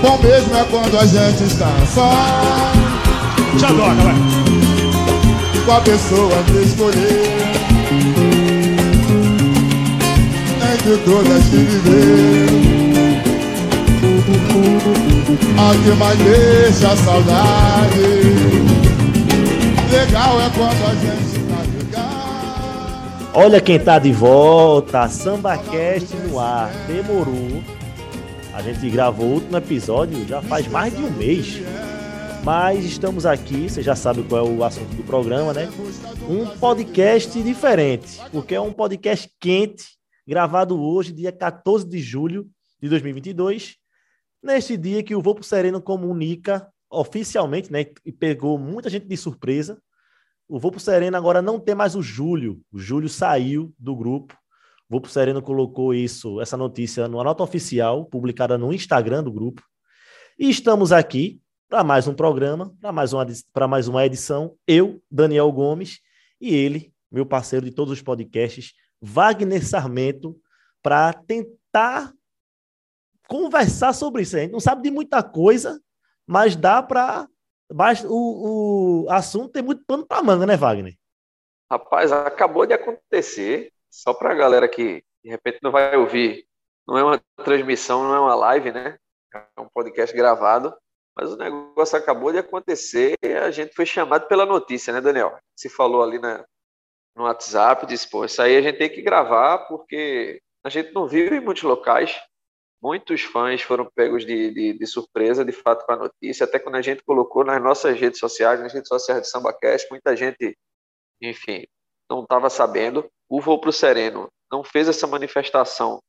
Bom mesmo é quando a gente está só. Já toca, vai. Com a pessoa que escolher. Entre todas que viveu. A que mais deixa a saudade. Legal é quando a gente tá legal. Olha quem tá de volta, SambaCast no ar. Demorou. A gente gravou o último episódio já faz mais de um mês. Mas estamos aqui, você já sabe qual é o assunto do programa, né? Um podcast diferente, porque é um podcast quente, gravado hoje, dia 14 de julho de 2022, neste dia que o Voo pro Sereno comunica oficialmente, né? E pegou muita gente de surpresa. O Voo pro Sereno agora não tem mais o Júlio. O Júlio saiu do grupo. O Voo pro Sereno colocou isso, essa notícia, numa nota oficial, publicada no Instagram do grupo. E estamos aqui para mais um programa, para mais, uma, mais uma edição. Eu, Daniel Gomes, e ele, meu parceiro de todos os podcasts, Wagner Sarmento, para tentar conversar sobre isso. A gente não sabe de muita coisa, mas dá para. O, o assunto tem muito pano para manga, né, Wagner? Rapaz, acabou de acontecer. Só para a galera que de repente não vai ouvir, não é uma transmissão, não é uma live, né? É um podcast gravado. Mas o negócio acabou de acontecer e a gente foi chamado pela notícia, né, Daniel? Se falou ali na, no WhatsApp, disse, pô, isso aí a gente tem que gravar porque a gente não viu em muitos locais. Muitos fãs foram pegos de, de, de, surpresa, de fato, com a notícia. Até quando a gente colocou nas nossas redes sociais, nas redes sociais de SambaCast, muita gente, enfim, não estava sabendo. O Voo para o Sereno não fez essa manifestação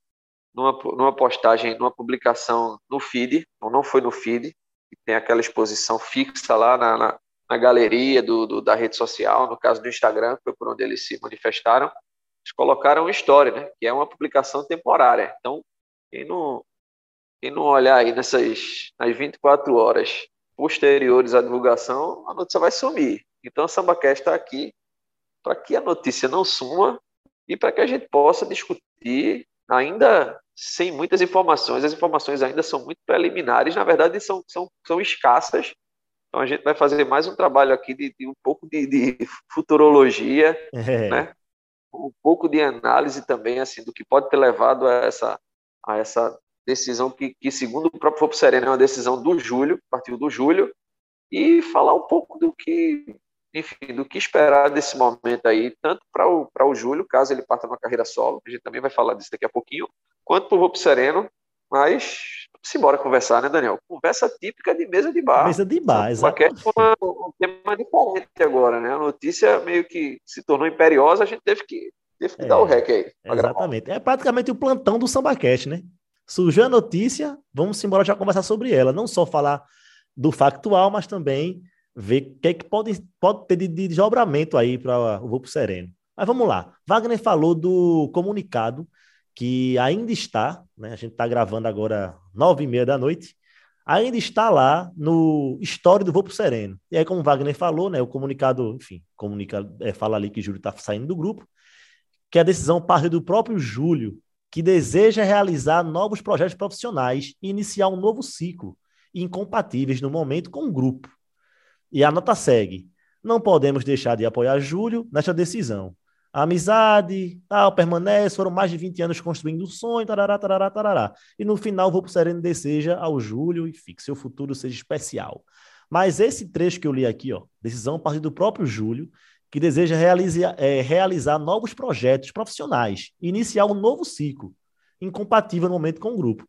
numa, numa postagem, numa publicação no feed, ou não foi no feed, que tem aquela exposição fixa lá na, na, na galeria do, do, da rede social, no caso do Instagram, foi por onde eles se manifestaram, eles colocaram uma história, né, que é uma publicação temporária. Então, quem não, quem não olhar aí nessas nas 24 horas posteriores à divulgação, a notícia vai sumir. Então, a SambaCast está aqui para que a notícia não suma e para que a gente possa discutir ainda sem muitas informações. As informações ainda são muito preliminares, na verdade, são, são, são escassas. Então, a gente vai fazer mais um trabalho aqui de, de um pouco de, de futurologia, é. né? um pouco de análise também assim do que pode ter levado a essa, a essa decisão que, que segundo o próprio Fopo Sereno, é uma decisão do Júlio, partiu do Júlio, e falar um pouco do que enfim, do que esperar desse momento aí, tanto para o, o Júlio, caso ele parta numa carreira solo, a gente também vai falar disso daqui a pouquinho, quanto para o Roupo Sereno, mas simbora conversar, né, Daniel? Conversa típica de mesa de bar. Mesa de bar, exato. Uma, um tema diferente agora, né? A notícia meio que se tornou imperiosa, a gente teve que, teve que é, dar o rec aí. Exatamente. Gravar. É praticamente o plantão do SambaCast, né? Surgiu a notícia, vamos embora já conversar sobre ela. Não só falar do factual, mas também ver o que, é que pode, pode ter de, de desdobramento aí para o Voo Sereno. Mas vamos lá. Wagner falou do comunicado que ainda está, né? A gente está gravando agora nove e meia da noite, ainda está lá no história do Voo Sereno. E aí, como Wagner falou, né? O comunicado, enfim, comunica, é, fala ali que Júlio está saindo do grupo, que a decisão parte do próprio Júlio, que deseja realizar novos projetos profissionais e iniciar um novo ciclo, incompatíveis no momento com o grupo. E a nota segue: não podemos deixar de apoiar Júlio nesta decisão. A amizade, tal, permanece, foram mais de 20 anos construindo um sonho, tarará, tarará, tarará. E no final, vou para o Sereno deseja ao Júlio e fique seu futuro seja especial. Mas esse trecho que eu li aqui, ó, decisão partir do próprio Júlio, que deseja realizar, é, realizar novos projetos profissionais, iniciar um novo ciclo, incompatível no momento com o grupo.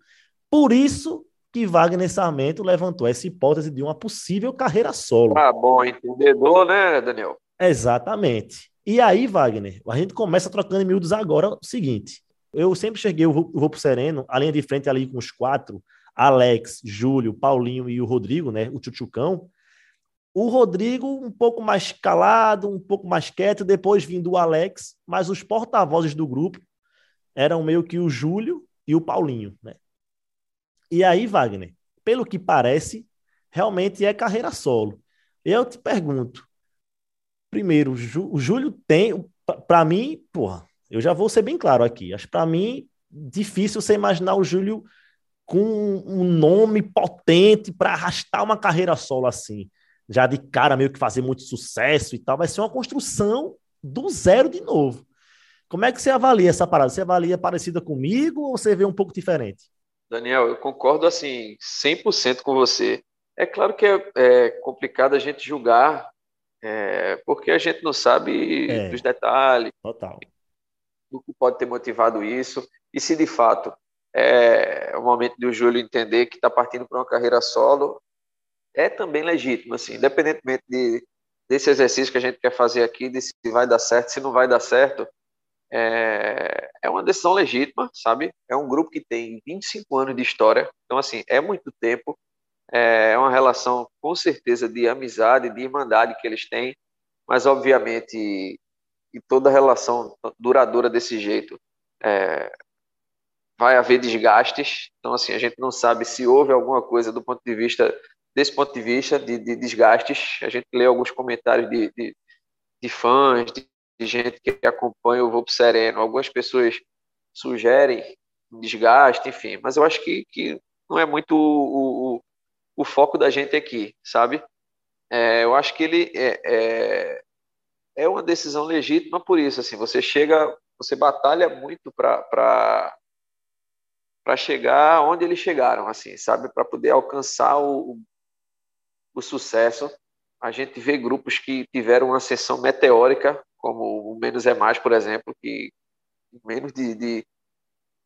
Por isso que Wagner Sarmento levantou essa hipótese de uma possível carreira solo. Ah, bom, entendedor, né, Daniel? Exatamente. E aí, Wagner, a gente começa trocando em miúdos agora o seguinte. Eu sempre cheguei o Vou pro Sereno, a linha de frente ali com os quatro, Alex, Júlio, Paulinho e o Rodrigo, né, o Tchutchucão. O Rodrigo um pouco mais calado, um pouco mais quieto, depois vindo o Alex, mas os porta-vozes do grupo eram meio que o Júlio e o Paulinho, né? E aí, Wagner, pelo que parece, realmente é carreira solo. Eu te pergunto, primeiro, o Júlio tem, para mim, porra, eu já vou ser bem claro aqui. Acho para mim difícil você imaginar o Júlio com um nome potente para arrastar uma carreira solo assim, já de cara meio que fazer muito sucesso e tal, vai ser uma construção do zero de novo. Como é que você avalia essa parada? Você avalia parecida comigo ou você vê um pouco diferente? Daniel, eu concordo assim 100% com você. É claro que é, é complicado a gente julgar, é, porque a gente não sabe é, dos detalhes, total. do que pode ter motivado isso, e se de fato é o momento de o Júlio entender que está partindo para uma carreira solo, é também legítimo, assim, independentemente de, desse exercício que a gente quer fazer aqui, de se vai dar certo, se não vai dar certo, é, é uma decisão legítima, sabe? É um grupo que tem 25 anos de história, então, assim, é muito tempo, é uma relação, com certeza, de amizade, de irmandade que eles têm, mas, obviamente, e toda relação duradoura desse jeito, é, vai haver desgastes, então, assim, a gente não sabe se houve alguma coisa do ponto de vista, desse ponto de vista, de, de desgastes, a gente lê alguns comentários de, de, de fãs, de, de gente que acompanha o Volpo Sereno. Algumas pessoas sugerem desgaste, enfim, mas eu acho que, que não é muito o, o, o foco da gente aqui, sabe? É, eu acho que ele é, é, é, uma decisão legítima por isso. Assim, você chega, você batalha muito para para chegar onde eles chegaram, assim, sabe, para poder alcançar o, o sucesso. A gente vê grupos que tiveram uma ascensão meteórica como o Menos é Mais, por exemplo, que em menos de, de,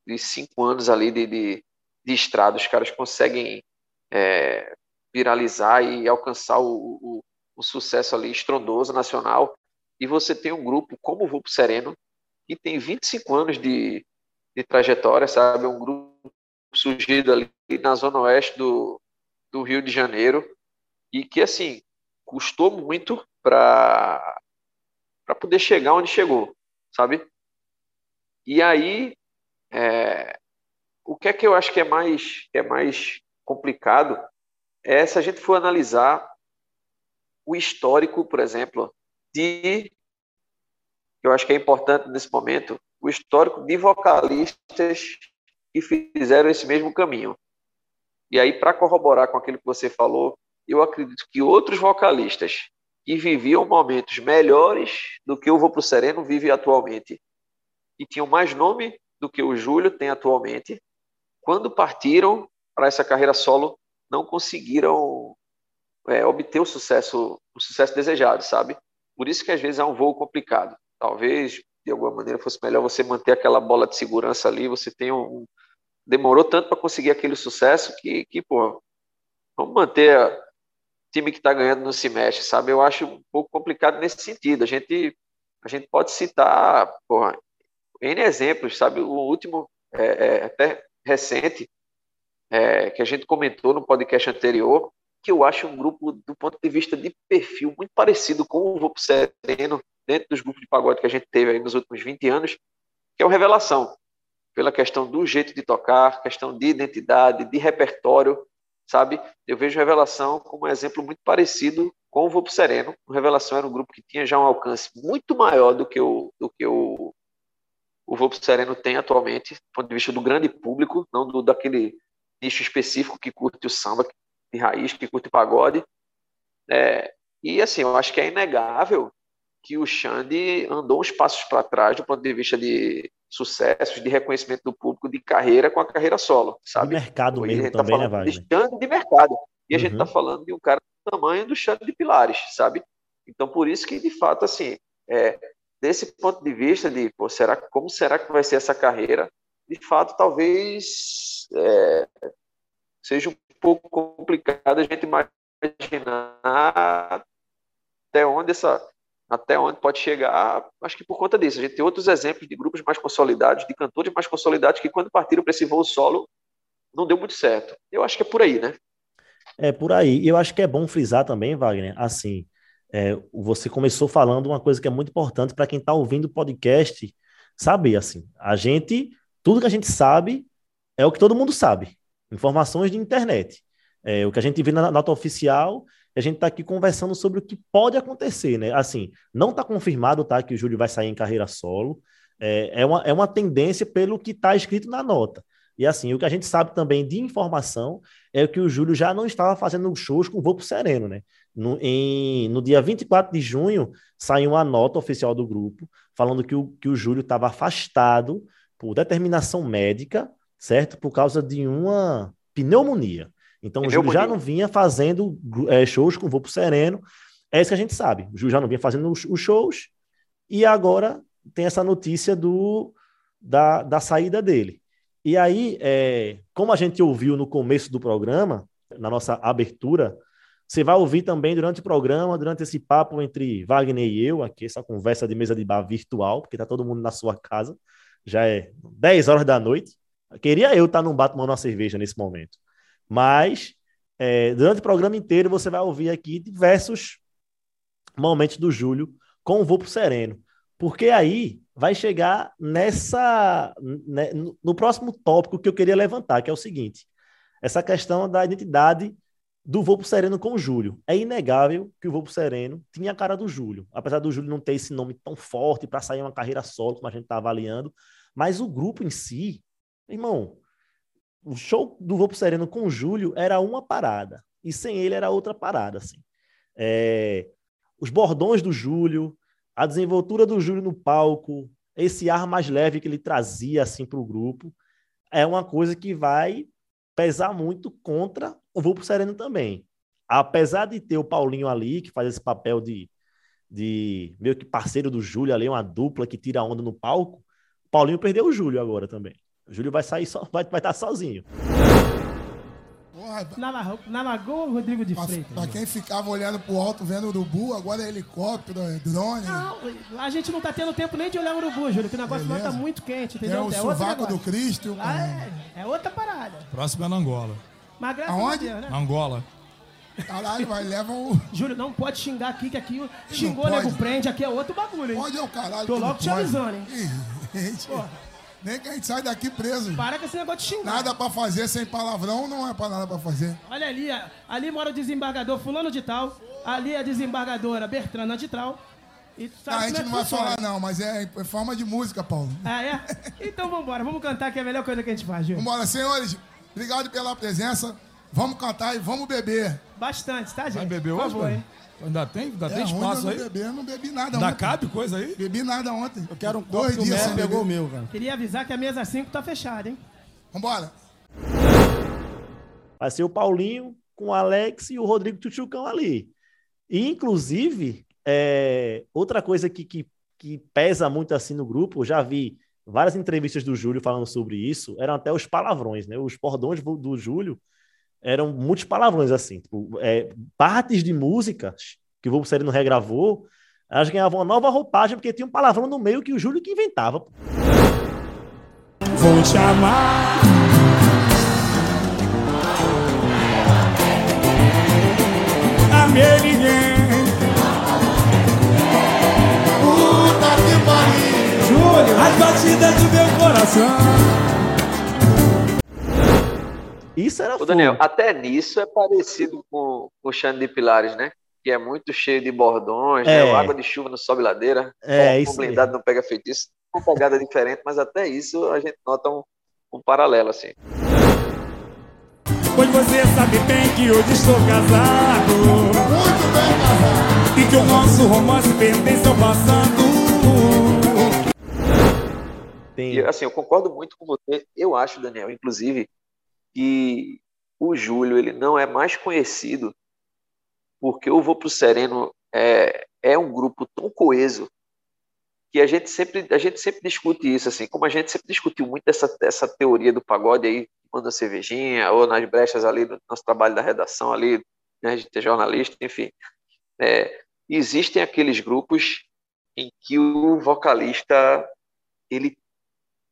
de cinco anos ali de, de, de, estrada, os caras conseguem é, viralizar e alcançar o, o, o, sucesso ali estrondoso nacional. E você tem um grupo como o Vulpo Sereno, que tem 25 anos de, de trajetória, sabe? Um grupo surgido ali na zona oeste do, do Rio de Janeiro e que, assim, custou muito para para poder chegar onde chegou, sabe? E aí, é, o que é que eu acho que é mais, que é mais complicado é se a gente for analisar o histórico, por exemplo, de. Eu acho que é importante nesse momento, o histórico de vocalistas que fizeram esse mesmo caminho. E aí, para corroborar com aquilo que você falou, eu acredito que outros vocalistas que viviam momentos melhores do que o Vou Pro Sereno vive atualmente, e tinham mais nome do que o Júlio tem atualmente, quando partiram para essa carreira solo, não conseguiram é, obter o sucesso, o sucesso desejado, sabe? Por isso que às vezes é um voo complicado. Talvez de alguma maneira fosse melhor você manter aquela bola de segurança ali. Você tem um, demorou tanto para conseguir aquele sucesso que, que pô, vamos manter time que está ganhando não se mexe, sabe? Eu acho um pouco complicado nesse sentido. A gente, a gente pode citar, porra, N exemplos, sabe? O último, é, é, até recente, é, que a gente comentou no podcast anterior, que eu acho um grupo, do ponto de vista de perfil, muito parecido com o Vopo Sereno, dentro dos grupos de pagode que a gente teve aí nos últimos 20 anos, que é o Revelação. Pela questão do jeito de tocar, questão de identidade, de repertório, sabe? Eu vejo Revelação como um exemplo muito parecido com o Vopo Sereno. O Revelação era um grupo que tinha já um alcance muito maior do que o, do que o, o Sereno tem atualmente, do ponto de vista do grande público, não do, daquele nicho específico que curte o samba de raiz, que curte pagode. É, e assim, eu acho que é inegável que o Xande andou uns passos para trás do ponto de vista de sucessos, de reconhecimento do público, de carreira com a carreira solo, sabe? De mercado mesmo tá também, né, Wagner? De Xande de mercado. E a gente está uhum. falando de um cara do tamanho do Xande de Pilares, sabe? Então, por isso que, de fato, assim, é, desse ponto de vista de, pô, será, como será que vai ser essa carreira? De fato, talvez é, seja um pouco complicado a gente imaginar até onde essa até onde pode chegar, acho que por conta disso. A gente tem outros exemplos de grupos mais consolidados, de cantores mais consolidados, que quando partiram para esse voo solo, não deu muito certo. Eu acho que é por aí, né? É por aí. Eu acho que é bom frisar também, Wagner, assim, é, você começou falando uma coisa que é muito importante para quem está ouvindo o podcast saber, assim, a gente, tudo que a gente sabe é o que todo mundo sabe, informações de internet. É, o que a gente vê na nota oficial a gente está aqui conversando sobre o que pode acontecer, né? Assim, não está confirmado, tá, que o Júlio vai sair em carreira solo. É, é, uma, é uma tendência pelo que está escrito na nota. E assim, o que a gente sabe também de informação é que o Júlio já não estava fazendo shows com voo sereno, né? No, em, no dia 24 de junho, saiu uma nota oficial do grupo falando que o, que o Júlio estava afastado por determinação médica, certo? Por causa de uma pneumonia. Então, o Júlio já não vinha fazendo é, shows com voo sereno. É isso que a gente sabe. O Júlio já não vinha fazendo os, os shows e agora tem essa notícia do, da, da saída dele. E aí, é, como a gente ouviu no começo do programa, na nossa abertura, você vai ouvir também durante o programa, durante esse papo entre Wagner e eu, aqui, essa conversa de mesa de bar virtual, porque tá todo mundo na sua casa, já é 10 horas da noite. Queria eu estar num bar tomando uma cerveja nesse momento. Mas, é, durante o programa inteiro, você vai ouvir aqui diversos momentos do Júlio com o voo pro sereno. Porque aí vai chegar nessa né, no próximo tópico que eu queria levantar, que é o seguinte: essa questão da identidade do Voo Sereno com o Júlio. É inegável que o Voo Sereno tinha a cara do Júlio, apesar do Júlio não ter esse nome tão forte para sair uma carreira solo, como a gente está avaliando, mas o grupo em si, irmão, o show do Voo Sereno com o Júlio era uma parada, e sem ele era outra parada, assim. É, os bordões do Júlio, a desenvoltura do Júlio no palco, esse ar mais leve que ele trazia assim para o grupo, é uma coisa que vai pesar muito contra o Vulpo Sereno também. Apesar de ter o Paulinho ali, que faz esse papel de, de meio que parceiro do Júlio ali, uma dupla que tira onda no palco, Paulinho perdeu o Júlio agora também. O Júlio vai sair só, vai, vai estar sozinho. Porra, na, na Lagoa Rodrigo de Freitas. Pra quem ficava olhando pro alto vendo o urubu, agora é helicóptero, é drone. Não, a gente não tá tendo tempo nem de olhar o urubu, Júlio, que o negócio Beleza. lá tá muito quente, entendeu? É o é sovaco do Cristo. é, é, outra parada. Próximo é na Angola. Mas Aonde? Deus, né? Angola. Caralho, vai, leva o. Júlio, não pode xingar aqui, que aqui xingou, nego prende, aqui é outro bagulho, hein? Pode é o caralho. Tô logo te avisando, hein? Porra. Nem que a gente sai daqui preso. Para com esse negócio de xingar. Nada pra fazer sem palavrão, não é pra nada pra fazer. Olha ali, ali mora o desembargador fulano de tal, ali é a desembargadora Bertrana de tal. E ah, a gente é não vai falar não, mas é, é, forma de música, Paulo. Ah, é? Então vambora, vamos cantar que é a melhor coisa que a gente faz, Gil. Vambora, senhores, obrigado pela presença. Vamos cantar e vamos beber. Bastante, tá, gente? Vai beber hoje, Por hein? Ainda tem, ainda é tem espaço aí? Não bebi, não bebi nada Ainda ontem. cabe coisa aí? Bebi nada ontem. Eu quero um copo Dois dias o pegou o meu, cara. Queria avisar que a mesa 5 tá fechada, hein? Vambora. Vai ser o Paulinho com o Alex e o Rodrigo Tchutchucão ali. E, inclusive, é, outra coisa que, que, que pesa muito assim no grupo, já vi várias entrevistas do Júlio falando sobre isso, eram até os palavrões, né? Os bordões do Júlio eram muitos palavrões, assim. Tipo, é, partes de músicas que o não regravou, elas ganhavam uma nova roupagem, porque tinha um palavrão no meio que o Júlio que inventava. Vou chamar. A minha ninguém. Puta que pariu. Júlio, as batidas do meu coração. Isso era Ô, Daniel, até nisso é parecido com, com o Xande de Pilares, né? Que é muito cheio de bordões, né? é. né? água de chuva não sobe ladeira. É, isso. O blindado não pega feitiço. Uma pegada diferente, mas até isso a gente nota um, um paralelo, assim. Pois você sabe bem que hoje estou casado. Muito bem casado. E que o nosso romance pertence ao passado. Tem. E, assim, eu concordo muito com você. Eu acho, Daniel, inclusive, que o Júlio ele não é mais conhecido porque o Vou Pro Sereno é, é um grupo tão coeso que a gente sempre a gente sempre discute isso assim como a gente sempre discutiu muito essa, essa teoria do pagode aí manda cervejinha ou nas brechas ali do nosso trabalho da redação ali né, a gente é jornalista enfim. É, existem aqueles grupos em que o vocalista ele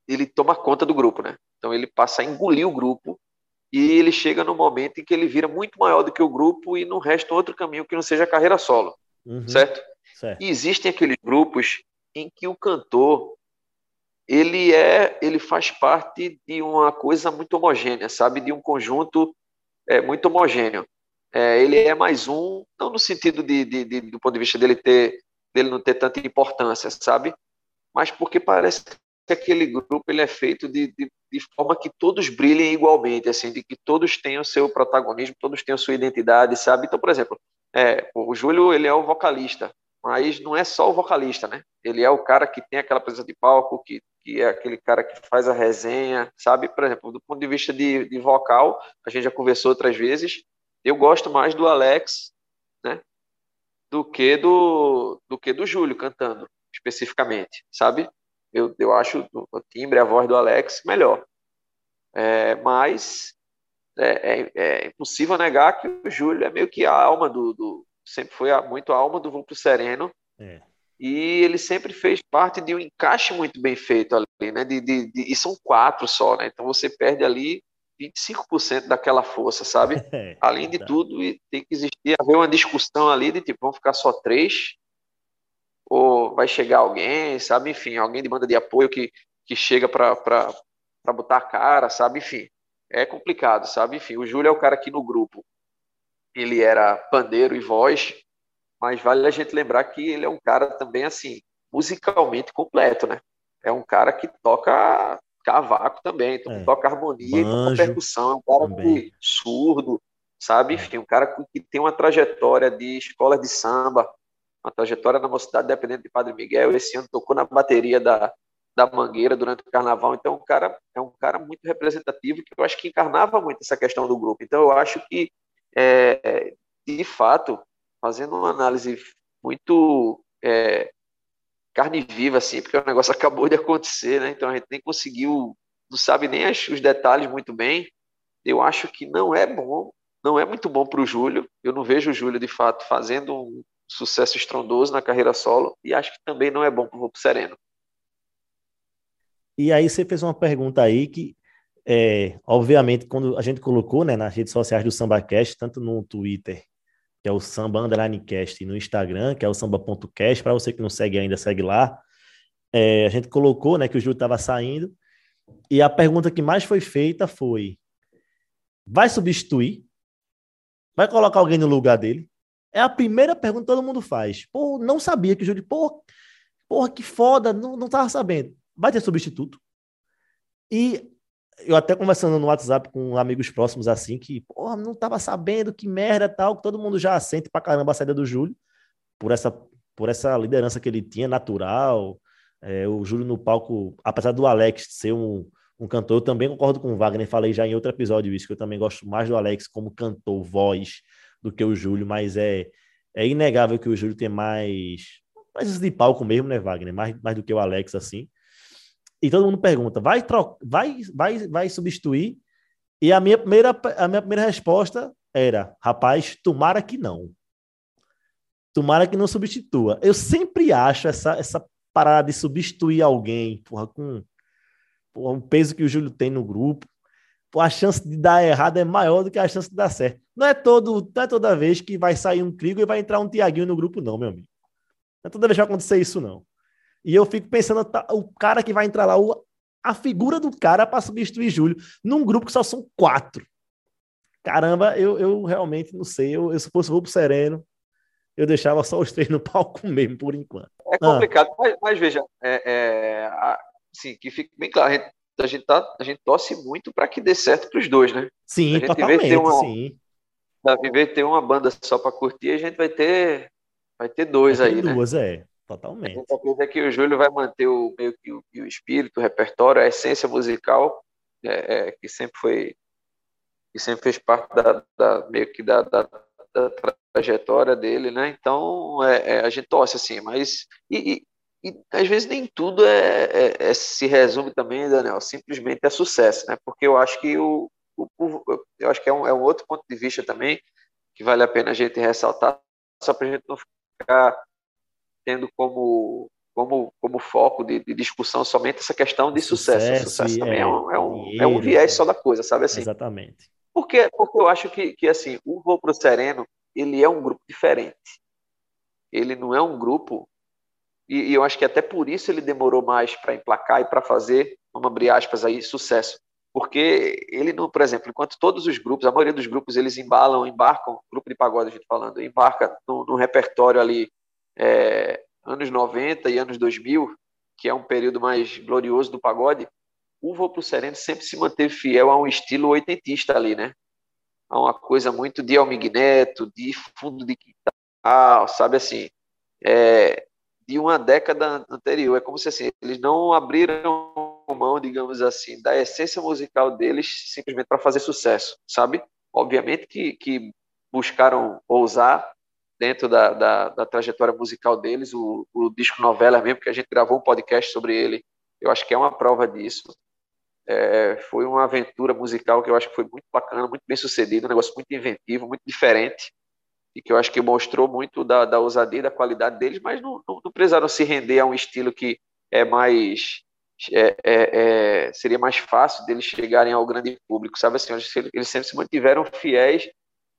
ele toma conta do grupo né? Então ele passa a engolir o grupo e ele chega no momento em que ele vira muito maior do que o grupo e não resta outro caminho que não seja a carreira solo, uhum. certo? certo? E existem aqueles grupos em que o cantor ele é, ele faz parte de uma coisa muito homogênea, sabe, de um conjunto é, muito homogêneo. É, ele é mais um, não no sentido de, de, de, do ponto de vista dele ter, dele não ter tanta importância, sabe, mas porque parece que aquele grupo ele é feito de, de, de, forma que todos brilhem igualmente, assim, de que todos tenham seu protagonismo, todos tenham sua identidade, sabe? Então, por exemplo, é, o Júlio ele é o vocalista, mas não é só o vocalista, né? Ele é o cara que tem aquela presença de palco, que, que é aquele cara que faz a resenha, sabe? Por exemplo, do ponto de vista de, de vocal, a gente já conversou outras vezes, eu gosto mais do Alex, né? Do que do, do que do Júlio cantando, especificamente, sabe? Eu, eu acho o timbre, a voz do Alex melhor. É, mas é, é, é, impossível negar que o Júlio é meio que a alma do, do sempre foi a, muito a alma do Vulto Sereno. É. E ele sempre fez parte de um encaixe muito bem feito ali, né? De, de, de, e são quatro só, né? Então você perde ali 25% daquela força, sabe? É, Além de tudo, tem que existir haver uma discussão ali de tipo, vamos ficar só três ou vai chegar alguém, sabe? Enfim, alguém de banda de apoio que, que chega para botar a cara, sabe? Enfim, é complicado, sabe? Enfim, o Júlio é o cara aqui no grupo. Ele era pandeiro e voz, mas vale a gente lembrar que ele é um cara também, assim, musicalmente completo, né? É um cara que toca cavaco também, então é. toca harmonia, toca percussão, é um cara que, surdo, sabe? É. Enfim, um cara que tem uma trajetória de escola de samba, uma trajetória na mocidade dependente de Padre Miguel. Esse ano tocou na bateria da, da Mangueira durante o Carnaval. Então, é um cara é um cara muito representativo que eu acho que encarnava muito essa questão do grupo. Então, eu acho que, é, de fato, fazendo uma análise muito é, carne viva, assim, porque o negócio acabou de acontecer, né? Então, a gente nem conseguiu, não sabe nem os detalhes muito bem. Eu acho que não é bom, não é muito bom para o Júlio. Eu não vejo o Júlio, de fato, fazendo um sucesso estrondoso na carreira solo e acho que também não é bom para o Roupo Sereno. E aí você fez uma pergunta aí que, é, obviamente, quando a gente colocou né, nas redes sociais do SambaCast, tanto no Twitter, que é o Samba e no Instagram, que é o samba.cast, para você que não segue ainda, segue lá. É, a gente colocou né, que o Júlio estava saindo, e a pergunta que mais foi feita foi: vai substituir? Vai colocar alguém no lugar dele? É a primeira pergunta que todo mundo faz. Pô, não sabia que o Júlio. Pô, porra, que foda, não, não tava sabendo. Vai ter substituto. E eu até conversando no WhatsApp com amigos próximos assim, que, porra, não tava sabendo, que merda tal, que todo mundo já sente pra caramba a saída do Júlio, por essa, por essa liderança que ele tinha, natural. É, o Júlio no palco, apesar do Alex ser um, um cantor, eu também concordo com o Wagner, falei já em outro episódio isso, que eu também gosto mais do Alex como cantor, voz, do que o Júlio, mas é, é inegável que o Júlio tem mais mais de palco mesmo, né, Wagner? Mais, mais do que o Alex, assim. E todo mundo pergunta: vai, vai, vai, vai substituir? E a minha, primeira, a minha primeira resposta era: rapaz, tomara que não. Tomara que não substitua. Eu sempre acho essa, essa parada de substituir alguém, porra, com o peso que o Júlio tem no grupo a chance de dar errado é maior do que a chance de dar certo. Não é, todo, não é toda vez que vai sair um Crigo e vai entrar um Tiaguinho no grupo, não, meu amigo. Não é toda vez que vai acontecer isso, não. E eu fico pensando, tá, o cara que vai entrar lá, o, a figura do cara para substituir Júlio, num grupo que só são quatro. Caramba, eu, eu realmente não sei. Eu, eu se fosse o Sereno, eu deixava só os três no palco mesmo, por enquanto. É complicado, ah. mas, mas, veja, é, é, assim, que fique bem claro, a gente a gente, tá, a gente torce muito para que dê certo para os dois, né? Sim, a gente totalmente, ter uma, sim. Da viver ter uma banda só para curtir, a gente vai ter vai ter dois vai ter aí, né? duas, né? é, totalmente. A gente acredita que o Júlio vai manter o meio que o, o espírito, o repertório, a essência musical é, é, que sempre foi que sempre fez parte da, da meio que da, da, da, trajetória dele, né? Então é, é, a gente torce assim, mas e, e às vezes nem tudo é, é, é, se resume também, Daniel, simplesmente é sucesso, né? Porque eu acho que o, o, o eu acho que é um, é um, outro ponto de vista também que vale a pena a gente ressaltar, só para a gente não ficar tendo como como, como foco de, de discussão somente essa questão de sucesso. sucesso, sucesso também é, um, é, um, é um viés só da coisa, sabe assim? Exatamente. Porque, porque eu acho que, que assim, o Voo Pro Sereno, ele é um grupo diferente. Ele não é um grupo e, e eu acho que até por isso ele demorou mais para emplacar e para fazer, vamos abrir aspas aí, sucesso. Porque ele não, por exemplo, enquanto todos os grupos, a maioria dos grupos, eles embalam, embarcam, grupo de pagode a gente falando, embarca no repertório ali é, anos 90 e anos 2000, que é um período mais glorioso do pagode, o Vou Pro Sereno sempre se manteve fiel a um estilo oitentista ali, né? A uma coisa muito de Almig Neto, de fundo de quintal, sabe assim, é, de uma década anterior. É como se assim, eles não abriram mão, digamos assim, da essência musical deles simplesmente para fazer sucesso, sabe? Obviamente que, que buscaram ousar dentro da, da, da trajetória musical deles, o, o disco novela mesmo, que a gente gravou um podcast sobre ele, eu acho que é uma prova disso. É, foi uma aventura musical que eu acho que foi muito bacana, muito bem sucedido, um negócio muito inventivo, muito diferente, e que eu acho que mostrou muito da, da ousadia e da qualidade deles, mas não, não, não precisaram se render a um estilo que é mais. É, é, é seria mais fácil deles chegarem ao grande público, sabe assim? Eles sempre se mantiveram fiéis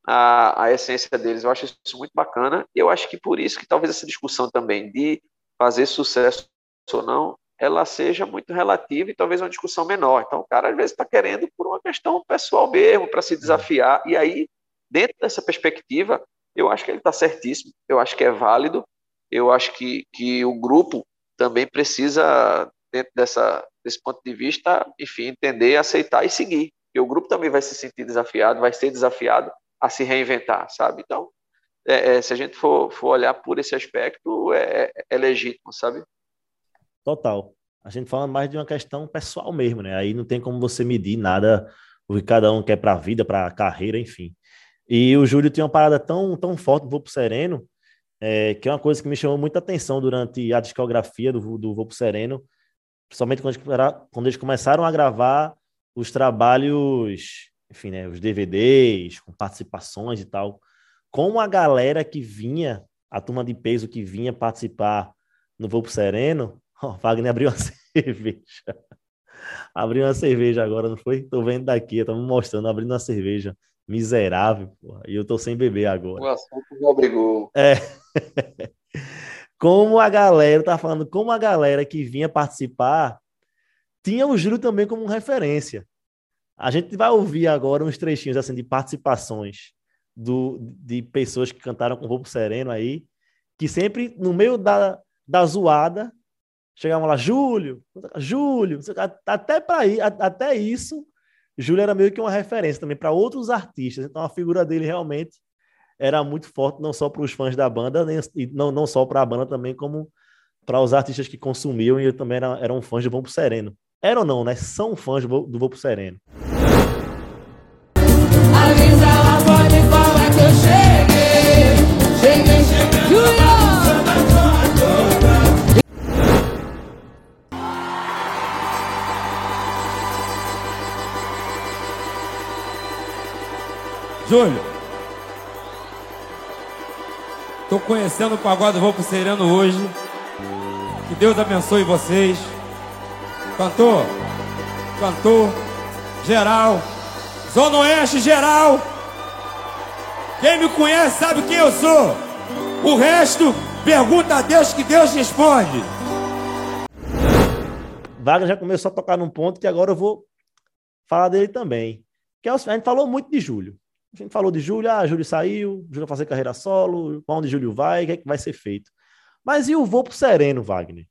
à, à essência deles. Eu acho isso muito bacana, e eu acho que por isso que talvez essa discussão também de fazer sucesso ou não ela seja muito relativa e talvez uma discussão menor. Então, o cara às vezes está querendo por uma questão pessoal mesmo, para se desafiar. E aí, dentro dessa perspectiva, eu acho que ele está certíssimo, eu acho que é válido, eu acho que, que o grupo também precisa, dentro dessa, desse ponto de vista, enfim, entender, aceitar e seguir. E o grupo também vai se sentir desafiado, vai ser desafiado a se reinventar, sabe? Então, é, é, se a gente for, for olhar por esse aspecto, é, é legítimo, sabe? Total. A gente fala mais de uma questão pessoal mesmo, né? Aí não tem como você medir nada o que cada um quer para a vida, para a carreira, enfim. E o Júlio tinha uma parada tão, tão forte do Vou Pro Sereno, é, que é uma coisa que me chamou muita atenção durante a discografia do, do Vou Pro Sereno, principalmente quando eles, quando eles começaram a gravar os trabalhos, enfim, né, os DVDs, com participações e tal. Como a galera que vinha, a turma de peso que vinha participar no Vou Pro Sereno, Oh, Wagner abriu uma cerveja. abriu uma cerveja agora, não foi? Tô vendo daqui, estamos mostrando, abrindo uma cerveja. Miserável, porra. E eu tô sem beber agora. O assunto me obrigou. É. como a galera, tá falando, como a galera que vinha participar tinha o Júlio também como referência. A gente vai ouvir agora uns trechinhos assim de participações do, de pessoas que cantaram com o Roubo Sereno aí, que sempre no meio da, da zoada Chegavam lá, Júlio, Júlio, até para até isso, Júlio era meio que uma referência também para outros artistas. Então a figura dele realmente era muito forte, não só para os fãs da banda, nem, não, não só para a banda também, como para os artistas que consumiam e também era, eram fãs de Voo Sereno. Eram não, né? São fãs do Voo Sereno. Júlio. Estou conhecendo o pagode Vou pro Sereno hoje. Que Deus abençoe vocês. Cantor, cantor, geral, Zona Oeste geral. Quem me conhece sabe quem eu sou. O resto, pergunta a Deus que Deus responde. Wagner já começou a tocar num ponto que agora eu vou falar dele também. Que é a gente falou muito de Júlio. A gente falou de Júlio, ah, Júlio saiu, Júlio vai fazer carreira solo, para onde Júlio vai, o que é que vai ser feito. Mas e o voo pro Sereno, Wagner? O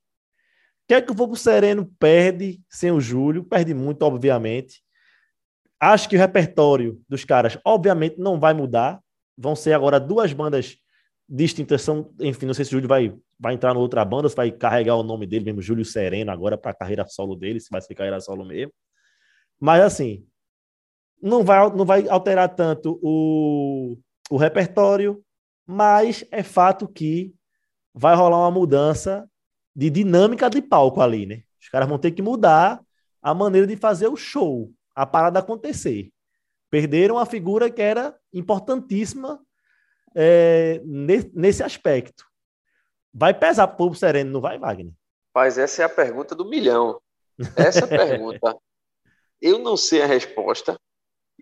que é que o voo pro Sereno perde sem o Júlio? Perde muito, obviamente. Acho que o repertório dos caras, obviamente, não vai mudar. Vão ser agora duas bandas distintas. São, enfim, não sei se o Júlio vai, vai entrar em outra banda, se vai carregar o nome dele mesmo, Júlio Sereno, agora para a carreira solo dele, se vai ser carreira solo mesmo. Mas assim, não vai, não vai alterar tanto o, o repertório, mas é fato que vai rolar uma mudança de dinâmica de palco ali, né? Os caras vão ter que mudar a maneira de fazer o show, a parada acontecer. Perderam a figura que era importantíssima é, nesse aspecto. Vai pesar para o povo sereno, não vai, Wagner? Mas essa é a pergunta do milhão. Essa pergunta, eu não sei a resposta,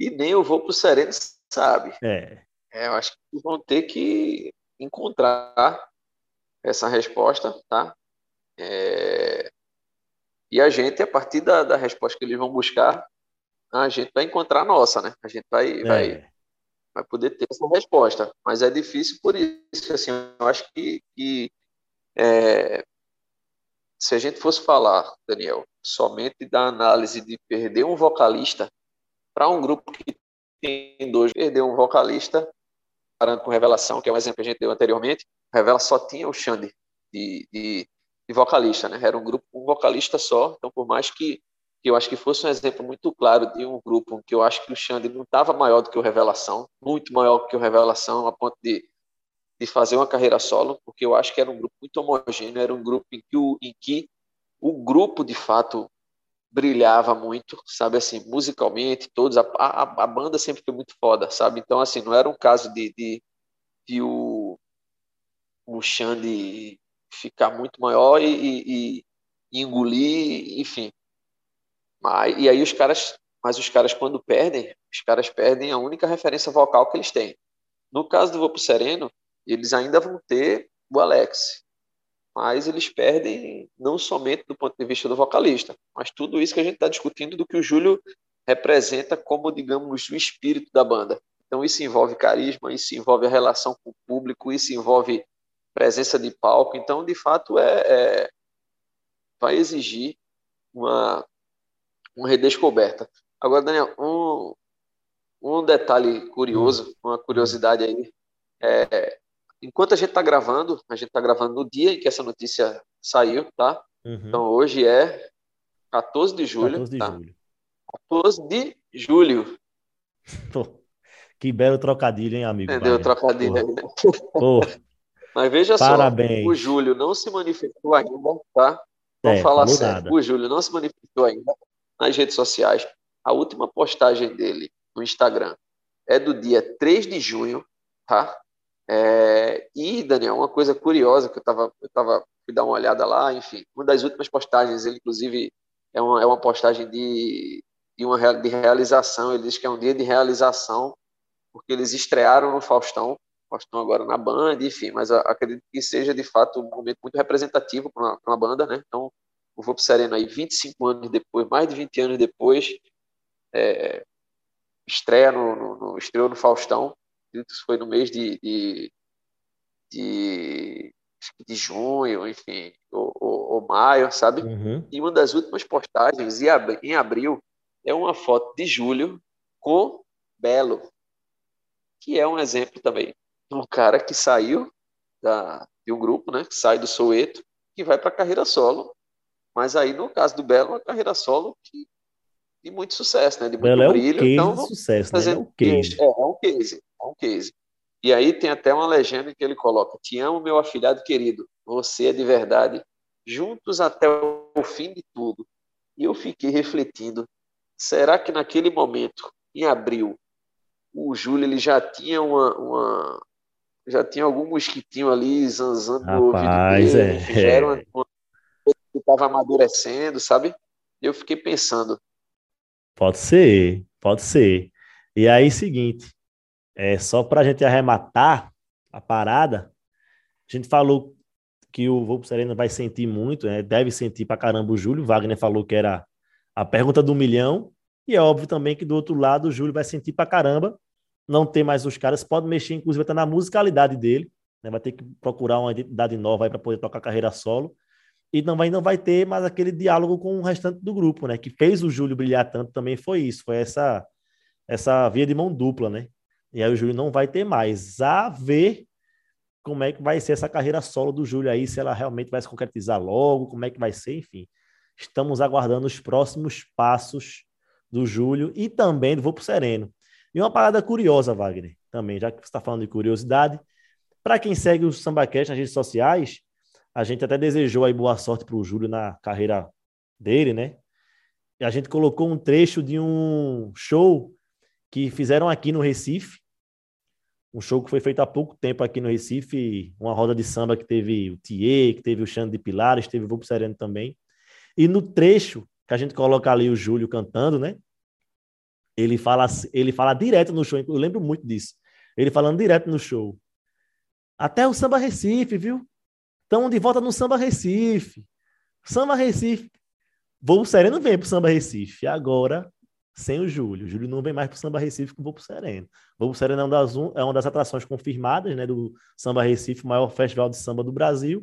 e nem eu vou para o Sereno, sabe? É. é. Eu acho que vão ter que encontrar essa resposta, tá? É... E a gente, a partir da, da resposta que eles vão buscar, a gente vai encontrar a nossa, né? A gente vai, é. vai, vai poder ter essa resposta. Mas é difícil por isso, assim, eu acho que, que é, se a gente fosse falar, Daniel, somente da análise de perder um vocalista para um grupo que tem dois, perder um vocalista, parando com Revelação, que é um exemplo que a gente deu anteriormente, Revela só tinha o Xande de, de, de vocalista, né? Era um grupo um vocalista só, então por mais que que eu acho que fosse um exemplo muito claro de um grupo que eu acho que o Xande não estava maior do que o Revelação, muito maior do que o Revelação, a ponto de, de fazer uma carreira solo, porque eu acho que era um grupo muito homogêneo, era um grupo em que o, em que o grupo, de fato, brilhava muito, sabe, assim, musicalmente, todos, a, a, a banda sempre foi muito foda, sabe, então, assim, não era um caso de, de, de o, o Xande ficar muito maior e, e, e engolir, enfim, mas, e aí os caras, mas os caras quando perdem, os caras perdem a única referência vocal que eles têm. No caso do Vou Pro Sereno, eles ainda vão ter o Alex, mas eles perdem não somente do ponto de vista do vocalista, mas tudo isso que a gente está discutindo do que o Júlio representa como, digamos, o espírito da banda. Então isso envolve carisma, isso envolve a relação com o público, isso envolve presença de palco. Então, de fato, é, é vai exigir uma uma redescoberta. Agora, Daniel, um, um detalhe curioso, uma curiosidade aí, é, enquanto a gente está gravando, a gente está gravando no dia em que essa notícia saiu, tá? Uhum. Então hoje é 14 de julho. 14 de tá? julho. 14 de julho. Que belo trocadilho, hein, amigo? Entendeu o trocadilho? Pô. Mas veja Parabéns. só, o Júlio não se manifestou ainda, tá? Vamos é, falar sério. Nada. O Júlio não se manifestou ainda nas redes sociais. A última postagem dele no Instagram é do dia 3 de junho, tá? É, e, Daniel, uma coisa curiosa que eu estava eu tava, fui dar uma olhada lá, enfim, uma das últimas postagens, ele inclusive é uma, é uma postagem de, de, uma, de realização, ele diz que é um dia de realização, porque eles estrearam no Faustão, Faustão agora na Band, enfim, mas acredito que seja de fato um momento muito representativo para uma, banda, né? Então, o Vou Sereno aí 25 anos depois, mais de 20 anos depois, é, estreia no, no, no, estreou no Faustão, isso foi no mês de, de, de, de junho, enfim, ou, ou, ou maio, sabe? Uhum. E uma das últimas postagens, em abril, é uma foto de Júlio com Belo, que é um exemplo também de um cara que saiu da, de um grupo, né, que sai do Soweto, que vai para a carreira solo mas aí, no caso do Belo, uma carreira solo que, de muito sucesso, né? De muito Belo brilho. É um case então, de sucesso, né? É um case. É, é um case, é um case. E aí tem até uma legenda que ele coloca: Te amo, meu afilhado querido, você é de verdade, juntos até o fim de tudo. E eu fiquei refletindo: será que naquele momento, em abril, o Júlio ele já tinha uma, uma já tinha algum mosquitinho ali zanzando Rapaz, no ouvido dele? É. Já era uma, uma que estava amadurecendo, sabe? Eu fiquei pensando. Pode ser, pode ser. E aí, seguinte, é só para a gente arrematar a parada, a gente falou que o Volpo Serena vai sentir muito, né? deve sentir para caramba o Júlio. Wagner falou que era a pergunta do milhão. E é óbvio também que do outro lado o Júlio vai sentir para caramba. Não ter mais os caras, pode mexer, inclusive, até na musicalidade dele. Né? Vai ter que procurar uma identidade nova para poder tocar carreira solo e não vai, não vai ter mais aquele diálogo com o restante do grupo, né? Que fez o Júlio brilhar tanto também foi isso, foi essa essa via de mão dupla, né? E aí o Júlio não vai ter mais. A ver como é que vai ser essa carreira solo do Júlio aí, se ela realmente vai se concretizar logo, como é que vai ser, enfim. Estamos aguardando os próximos passos do Júlio e também do Vou Pro Sereno. E uma parada curiosa, Wagner, também, já que você está falando de curiosidade, para quem segue o SambaCast nas redes sociais, a gente até desejou aí boa sorte para o Júlio na carreira dele, né? E a gente colocou um trecho de um show que fizeram aqui no Recife. Um show que foi feito há pouco tempo aqui no Recife, uma roda de samba que teve o Thier, que teve o Xande de Pilares, teve o Vupo Sereno também. E no trecho que a gente coloca ali o Júlio cantando, né? Ele fala, ele fala direto no show, eu lembro muito disso. Ele falando direto no show. Até o samba Recife, viu? Estamos de volta no Samba Recife. Samba Recife. Voo Sereno vem para o Samba Recife. Agora, sem o Júlio. O Júlio não vem mais para o Samba Recife com o Voo Sereno. Voo Sereno é uma, das, é uma das atrações confirmadas né, do Samba Recife, maior festival de samba do Brasil.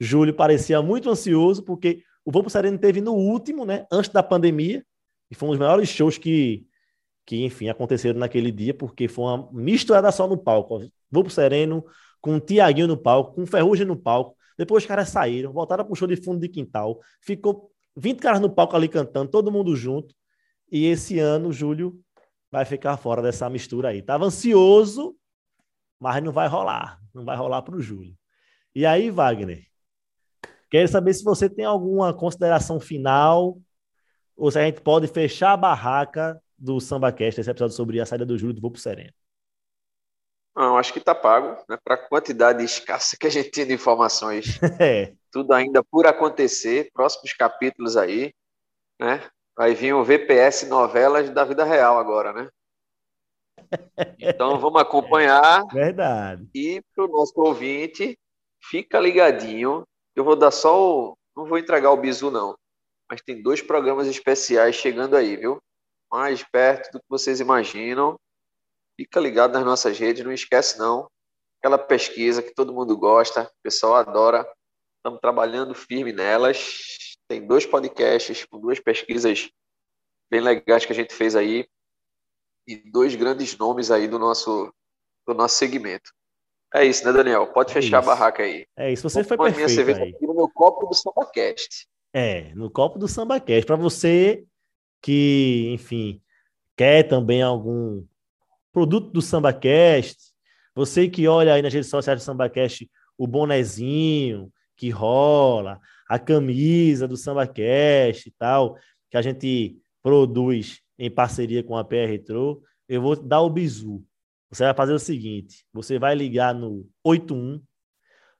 Júlio parecia muito ansioso, porque o Voo pro Sereno teve no último, né? Antes da pandemia, e foi um dos maiores shows que, que enfim, aconteceram naquele dia, porque foi uma misturada só no palco. Vou pro Sereno, com o Tiaguinho no palco, com o Ferrugem no palco. Depois os caras saíram, voltaram pro show de fundo de quintal. Ficou 20 caras no palco ali cantando, todo mundo junto. E esse ano, o Júlio vai ficar fora dessa mistura aí. Tava ansioso, mas não vai rolar. Não vai rolar pro Júlio. E aí, Wagner, quero saber se você tem alguma consideração final ou se a gente pode fechar a barraca do SambaCast, esse episódio sobre a saída do Júlio do Voo Sereno. Não, acho que está pago, né? Para a quantidade escassa que a gente tem de informações. É. Tudo ainda por acontecer, próximos capítulos aí, né? Vai vir o VPS novelas da vida real agora, né? Então vamos acompanhar. Verdade. E para o nosso ouvinte, fica ligadinho. Eu vou dar só o. Não vou entregar o bizu, não. Mas tem dois programas especiais chegando aí, viu? Mais perto do que vocês imaginam. Fica ligado nas nossas redes, não esquece não. Aquela pesquisa que todo mundo gosta, o pessoal adora. Estamos trabalhando firme nelas. Tem dois podcasts com duas pesquisas bem legais que a gente fez aí e dois grandes nomes aí do nosso do nosso segmento. É isso, né, Daniel? Pode fechar é a barraca aí. É isso, você foi perfeito cerveja aí. no meu copo do SambaCast. É, no copo do SambaCast. Para você que, enfim, quer também algum produto do SambaCast. Você que olha aí nas redes sociais do SambaCast o bonezinho que rola, a camisa do SambaCast e tal, que a gente produz em parceria com a PR Retro, eu vou dar o bizu. Você vai fazer o seguinte: você vai ligar no 81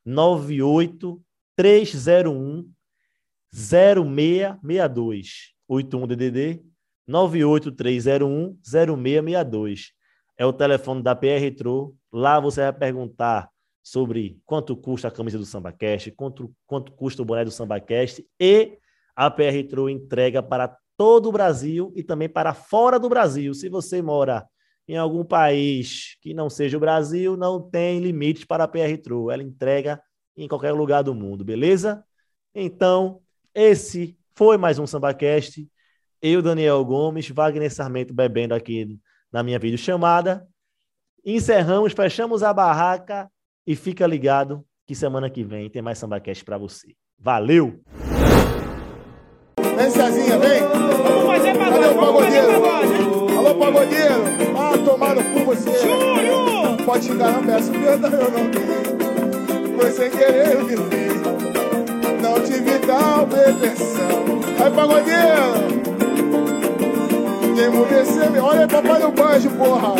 98 301 0662 81 DDD 98301 0662 é o telefone da PR Retro. Lá você vai perguntar sobre quanto custa a camisa do SambaCast, quanto, quanto custa o boné do SambaCast e a PR Retro entrega para todo o Brasil e também para fora do Brasil. Se você mora em algum país que não seja o Brasil, não tem limites para a PR Retro. Ela entrega em qualquer lugar do mundo, beleza? Então, esse foi mais um SambaCast. Eu, Daniel Gomes, Wagner Sarmento bebendo aqui na minha videochamada. Encerramos, fechamos a barraca e fica ligado que semana que vem tem mais SambaCast para você. Valeu! Vem, Cezinha, vem! Vamos fazer Cadê o vamos fazer pagodeiro? pagode. Alô, pagodeiro! Ah, tomaram por você! Júlio! Pode xingar, não peço perdão, eu não queria. Foi sem querer, eu me fiz. Não tive tal pretensão. Vai, pagodeiro! Olha, papai do banjo, porra!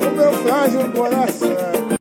O meu frágil coração.